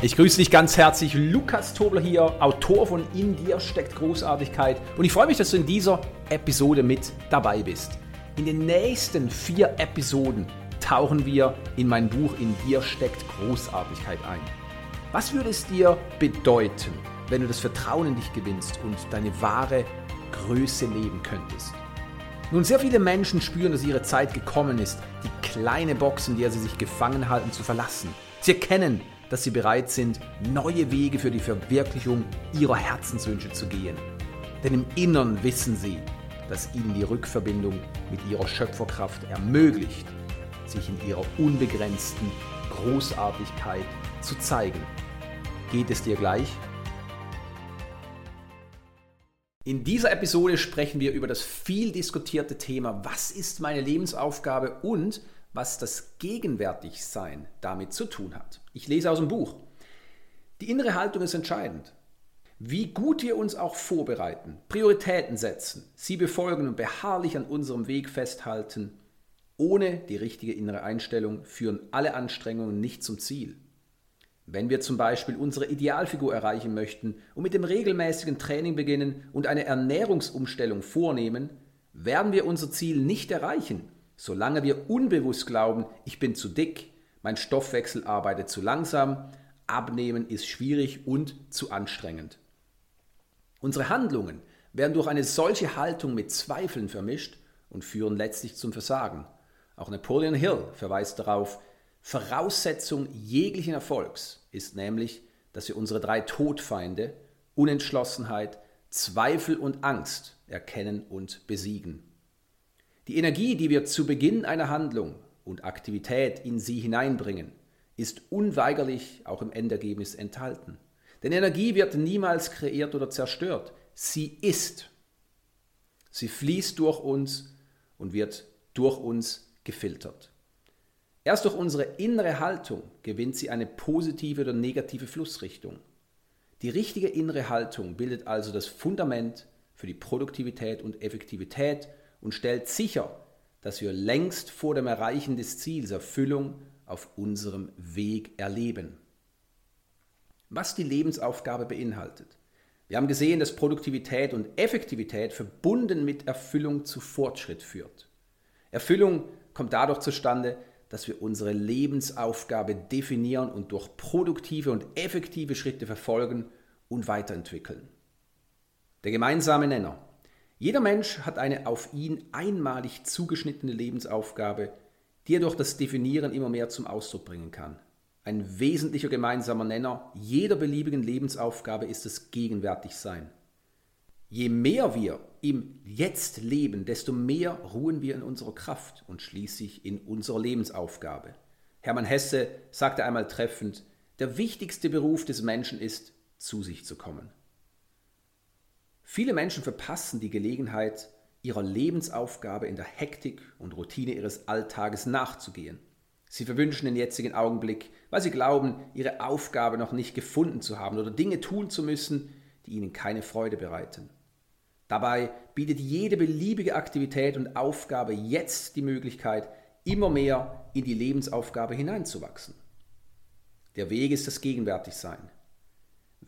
Ich grüße dich ganz herzlich, Lukas Tobler hier, Autor von In dir steckt Großartigkeit und ich freue mich, dass du in dieser Episode mit dabei bist. In den nächsten vier Episoden tauchen wir in mein Buch In dir steckt Großartigkeit ein. Was würde es dir bedeuten, wenn du das Vertrauen in dich gewinnst und deine wahre Größe leben könntest? Nun, sehr viele Menschen spüren, dass ihre Zeit gekommen ist, die kleine Box, in der sie sich gefangen halten, zu verlassen. Sie erkennen, dass sie bereit sind, neue Wege für die Verwirklichung ihrer Herzenswünsche zu gehen. Denn im Innern wissen sie, dass ihnen die Rückverbindung mit ihrer Schöpferkraft ermöglicht, sich in ihrer unbegrenzten Großartigkeit zu zeigen. Geht es dir gleich? In dieser Episode sprechen wir über das viel diskutierte Thema, was ist meine Lebensaufgabe und was das Gegenwärtigsein damit zu tun hat. Ich lese aus dem Buch. Die innere Haltung ist entscheidend. Wie gut wir uns auch vorbereiten, Prioritäten setzen, sie befolgen und beharrlich an unserem Weg festhalten, ohne die richtige innere Einstellung führen alle Anstrengungen nicht zum Ziel. Wenn wir zum Beispiel unsere Idealfigur erreichen möchten und mit dem regelmäßigen Training beginnen und eine Ernährungsumstellung vornehmen, werden wir unser Ziel nicht erreichen, Solange wir unbewusst glauben, ich bin zu dick, mein Stoffwechsel arbeitet zu langsam, abnehmen ist schwierig und zu anstrengend. Unsere Handlungen werden durch eine solche Haltung mit Zweifeln vermischt und führen letztlich zum Versagen. Auch Napoleon Hill verweist darauf, Voraussetzung jeglichen Erfolgs ist nämlich, dass wir unsere drei Todfeinde Unentschlossenheit, Zweifel und Angst erkennen und besiegen. Die Energie, die wir zu Beginn einer Handlung und Aktivität in sie hineinbringen, ist unweigerlich auch im Endergebnis enthalten. Denn Energie wird niemals kreiert oder zerstört. Sie ist. Sie fließt durch uns und wird durch uns gefiltert. Erst durch unsere innere Haltung gewinnt sie eine positive oder negative Flussrichtung. Die richtige innere Haltung bildet also das Fundament für die Produktivität und Effektivität und stellt sicher, dass wir längst vor dem Erreichen des Ziels Erfüllung auf unserem Weg erleben. Was die Lebensaufgabe beinhaltet. Wir haben gesehen, dass Produktivität und Effektivität verbunden mit Erfüllung zu Fortschritt führt. Erfüllung kommt dadurch zustande, dass wir unsere Lebensaufgabe definieren und durch produktive und effektive Schritte verfolgen und weiterentwickeln. Der gemeinsame Nenner jeder Mensch hat eine auf ihn einmalig zugeschnittene Lebensaufgabe, die er durch das Definieren immer mehr zum Ausdruck bringen kann. Ein wesentlicher gemeinsamer Nenner jeder beliebigen Lebensaufgabe ist das Gegenwärtigsein. Je mehr wir im Jetzt leben, desto mehr ruhen wir in unserer Kraft und schließlich in unserer Lebensaufgabe. Hermann Hesse sagte einmal treffend, der wichtigste Beruf des Menschen ist, zu sich zu kommen. Viele Menschen verpassen die Gelegenheit, ihrer Lebensaufgabe in der Hektik und Routine ihres Alltages nachzugehen. Sie verwünschen den jetzigen Augenblick, weil sie glauben, ihre Aufgabe noch nicht gefunden zu haben oder Dinge tun zu müssen, die ihnen keine Freude bereiten. Dabei bietet jede beliebige Aktivität und Aufgabe jetzt die Möglichkeit, immer mehr in die Lebensaufgabe hineinzuwachsen. Der Weg ist das Gegenwärtigsein.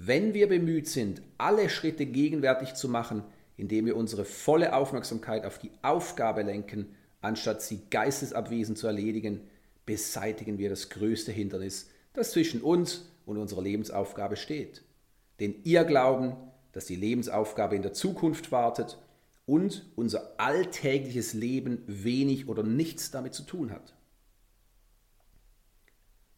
Wenn wir bemüht sind, alle Schritte gegenwärtig zu machen, indem wir unsere volle Aufmerksamkeit auf die Aufgabe lenken, anstatt sie geistesabwesend zu erledigen, beseitigen wir das größte Hindernis, das zwischen uns und unserer Lebensaufgabe steht. Den ihr Glauben, dass die Lebensaufgabe in der Zukunft wartet und unser alltägliches Leben wenig oder nichts damit zu tun hat.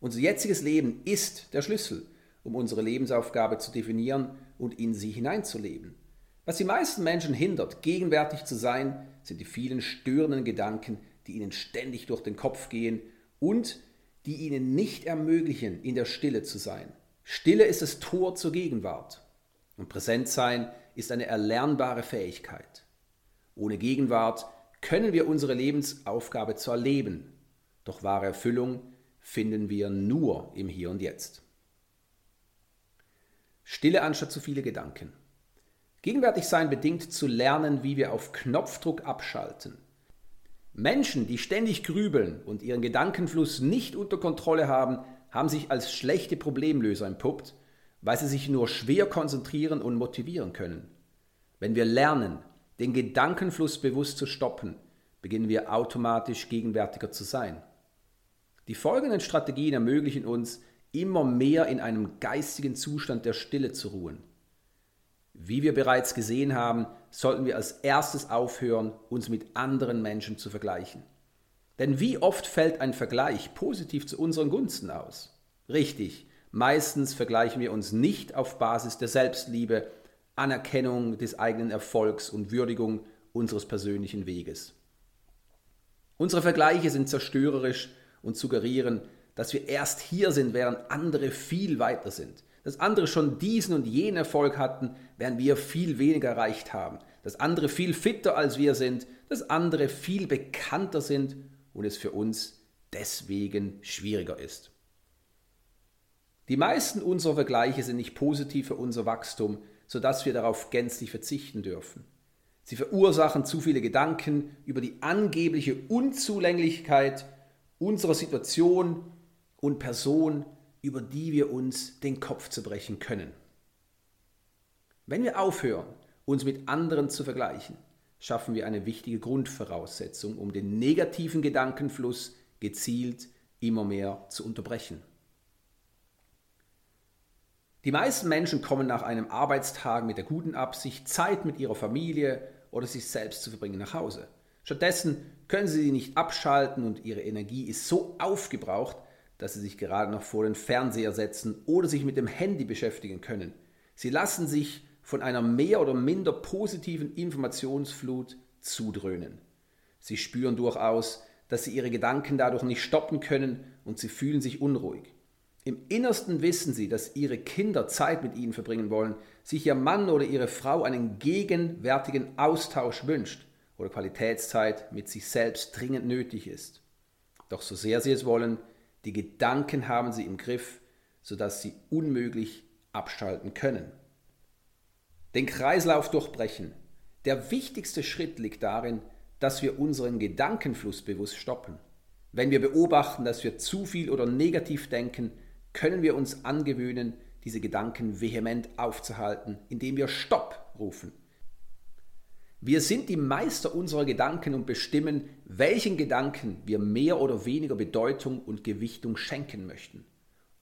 Unser jetziges Leben ist der Schlüssel um unsere Lebensaufgabe zu definieren und in sie hineinzuleben. Was die meisten Menschen hindert, gegenwärtig zu sein, sind die vielen störenden Gedanken, die ihnen ständig durch den Kopf gehen und die ihnen nicht ermöglichen, in der Stille zu sein. Stille ist das Tor zur Gegenwart. Und Präsentsein ist eine erlernbare Fähigkeit. Ohne Gegenwart können wir unsere Lebensaufgabe zwar leben, doch wahre Erfüllung finden wir nur im Hier und Jetzt. Stille anstatt zu viele Gedanken. Gegenwärtig sein bedingt zu lernen, wie wir auf Knopfdruck abschalten. Menschen, die ständig grübeln und ihren Gedankenfluss nicht unter Kontrolle haben, haben sich als schlechte Problemlöser entpuppt, weil sie sich nur schwer konzentrieren und motivieren können. Wenn wir lernen, den Gedankenfluss bewusst zu stoppen, beginnen wir automatisch gegenwärtiger zu sein. Die folgenden Strategien ermöglichen uns, immer mehr in einem geistigen Zustand der Stille zu ruhen. Wie wir bereits gesehen haben, sollten wir als erstes aufhören, uns mit anderen Menschen zu vergleichen. Denn wie oft fällt ein Vergleich positiv zu unseren Gunsten aus? Richtig, meistens vergleichen wir uns nicht auf Basis der Selbstliebe, Anerkennung des eigenen Erfolgs und Würdigung unseres persönlichen Weges. Unsere Vergleiche sind zerstörerisch und suggerieren, dass wir erst hier sind, während andere viel weiter sind. Dass andere schon diesen und jenen Erfolg hatten, während wir viel weniger erreicht haben. Dass andere viel fitter als wir sind, dass andere viel bekannter sind und es für uns deswegen schwieriger ist. Die meisten unserer Vergleiche sind nicht positiv für unser Wachstum, sodass wir darauf gänzlich verzichten dürfen. Sie verursachen zu viele Gedanken über die angebliche Unzulänglichkeit unserer Situation und Person, über die wir uns den Kopf zerbrechen können. Wenn wir aufhören, uns mit anderen zu vergleichen, schaffen wir eine wichtige Grundvoraussetzung, um den negativen Gedankenfluss gezielt immer mehr zu unterbrechen. Die meisten Menschen kommen nach einem Arbeitstag mit der guten Absicht, Zeit mit ihrer Familie oder sich selbst zu verbringen nach Hause. Stattdessen können sie sie nicht abschalten und ihre Energie ist so aufgebraucht, dass sie sich gerade noch vor den Fernseher setzen oder sich mit dem Handy beschäftigen können. Sie lassen sich von einer mehr oder minder positiven Informationsflut zudröhnen. Sie spüren durchaus, dass sie ihre Gedanken dadurch nicht stoppen können und sie fühlen sich unruhig. Im Innersten wissen sie, dass ihre Kinder Zeit mit ihnen verbringen wollen, sich ihr Mann oder ihre Frau einen gegenwärtigen Austausch wünscht oder Qualitätszeit mit sich selbst dringend nötig ist. Doch so sehr sie es wollen, die Gedanken haben sie im Griff, sodass sie unmöglich abschalten können. Den Kreislauf durchbrechen. Der wichtigste Schritt liegt darin, dass wir unseren Gedankenfluss bewusst stoppen. Wenn wir beobachten, dass wir zu viel oder negativ denken, können wir uns angewöhnen, diese Gedanken vehement aufzuhalten, indem wir Stopp rufen. Wir sind die Meister unserer Gedanken und bestimmen, welchen Gedanken wir mehr oder weniger Bedeutung und Gewichtung schenken möchten.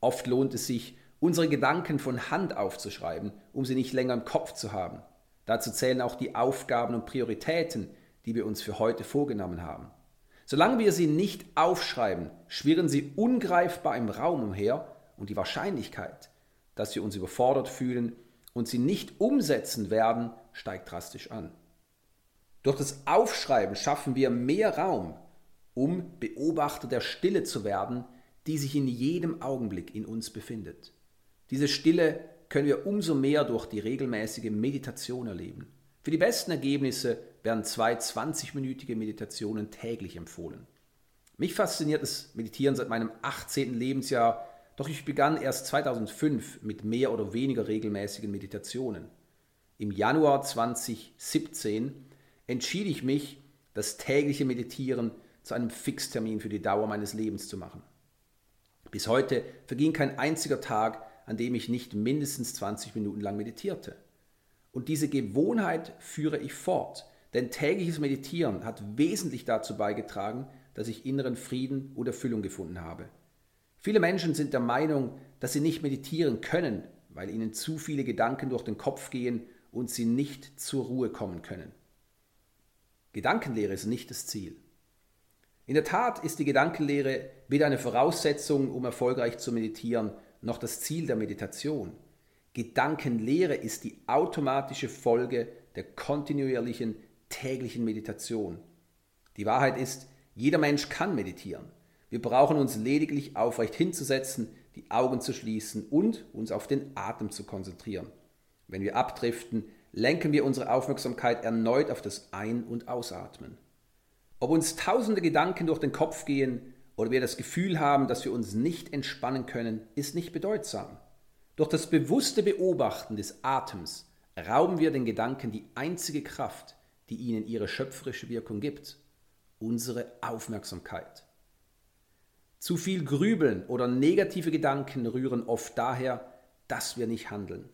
Oft lohnt es sich, unsere Gedanken von Hand aufzuschreiben, um sie nicht länger im Kopf zu haben. Dazu zählen auch die Aufgaben und Prioritäten, die wir uns für heute vorgenommen haben. Solange wir sie nicht aufschreiben, schwirren sie ungreifbar im Raum umher und die Wahrscheinlichkeit, dass wir uns überfordert fühlen und sie nicht umsetzen werden, steigt drastisch an. Durch das Aufschreiben schaffen wir mehr Raum, um Beobachter der Stille zu werden, die sich in jedem Augenblick in uns befindet. Diese Stille können wir umso mehr durch die regelmäßige Meditation erleben. Für die besten Ergebnisse werden zwei 20-minütige Meditationen täglich empfohlen. Mich fasziniert das Meditieren seit meinem 18. Lebensjahr, doch ich begann erst 2005 mit mehr oder weniger regelmäßigen Meditationen. Im Januar 2017 entschied ich mich, das tägliche Meditieren zu einem Fixtermin für die Dauer meines Lebens zu machen. Bis heute verging kein einziger Tag, an dem ich nicht mindestens 20 Minuten lang meditierte. Und diese Gewohnheit führe ich fort, denn tägliches Meditieren hat wesentlich dazu beigetragen, dass ich inneren Frieden und Erfüllung gefunden habe. Viele Menschen sind der Meinung, dass sie nicht meditieren können, weil ihnen zu viele Gedanken durch den Kopf gehen und sie nicht zur Ruhe kommen können. Gedankenlehre ist nicht das Ziel. In der Tat ist die Gedankenlehre weder eine Voraussetzung, um erfolgreich zu meditieren, noch das Ziel der Meditation. Gedankenlehre ist die automatische Folge der kontinuierlichen täglichen Meditation. Die Wahrheit ist, jeder Mensch kann meditieren. Wir brauchen uns lediglich aufrecht hinzusetzen, die Augen zu schließen und uns auf den Atem zu konzentrieren. Wenn wir abdriften, lenken wir unsere Aufmerksamkeit erneut auf das Ein- und Ausatmen. Ob uns tausende Gedanken durch den Kopf gehen oder wir das Gefühl haben, dass wir uns nicht entspannen können, ist nicht bedeutsam. Durch das bewusste Beobachten des Atems rauben wir den Gedanken die einzige Kraft, die ihnen ihre schöpferische Wirkung gibt, unsere Aufmerksamkeit. Zu viel Grübeln oder negative Gedanken rühren oft daher, dass wir nicht handeln.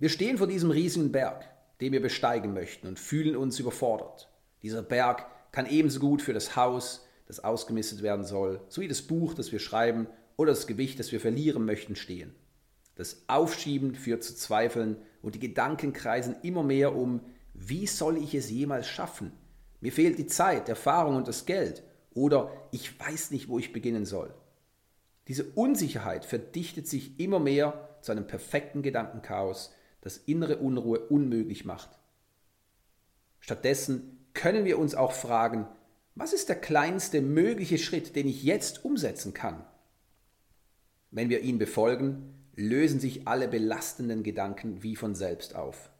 Wir stehen vor diesem riesigen Berg, den wir besteigen möchten und fühlen uns überfordert. Dieser Berg kann ebenso gut für das Haus, das ausgemistet werden soll, sowie das Buch, das wir schreiben oder das Gewicht, das wir verlieren möchten, stehen. Das Aufschieben führt zu Zweifeln und die Gedanken kreisen immer mehr um, wie soll ich es jemals schaffen? Mir fehlt die Zeit, Erfahrung und das Geld oder ich weiß nicht, wo ich beginnen soll. Diese Unsicherheit verdichtet sich immer mehr zu einem perfekten Gedankenchaos, das innere Unruhe unmöglich macht. Stattdessen können wir uns auch fragen, was ist der kleinste mögliche Schritt, den ich jetzt umsetzen kann? Wenn wir ihn befolgen, lösen sich alle belastenden Gedanken wie von selbst auf.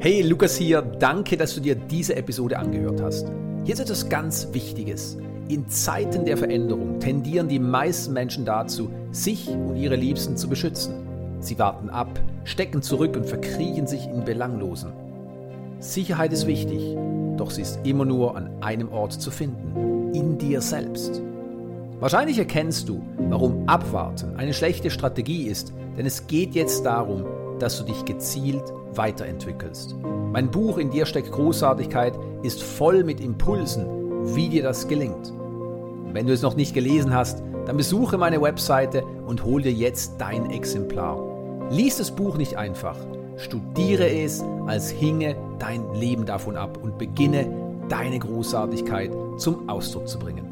Hey, Lukas hier, danke, dass du dir diese Episode angehört hast. Hier ist etwas ganz Wichtiges. In Zeiten der Veränderung tendieren die meisten Menschen dazu, sich und ihre Liebsten zu beschützen. Sie warten ab, stecken zurück und verkriechen sich in Belanglosen. Sicherheit ist wichtig, doch sie ist immer nur an einem Ort zu finden, in dir selbst. Wahrscheinlich erkennst du, warum Abwarten eine schlechte Strategie ist, denn es geht jetzt darum, dass du dich gezielt weiterentwickelst. Mein Buch In dir steckt Großartigkeit ist voll mit Impulsen, wie dir das gelingt. Wenn du es noch nicht gelesen hast, dann besuche meine Webseite und hol dir jetzt dein Exemplar. Lies das Buch nicht einfach. Studiere es, als hinge dein Leben davon ab und beginne deine Großartigkeit zum Ausdruck zu bringen.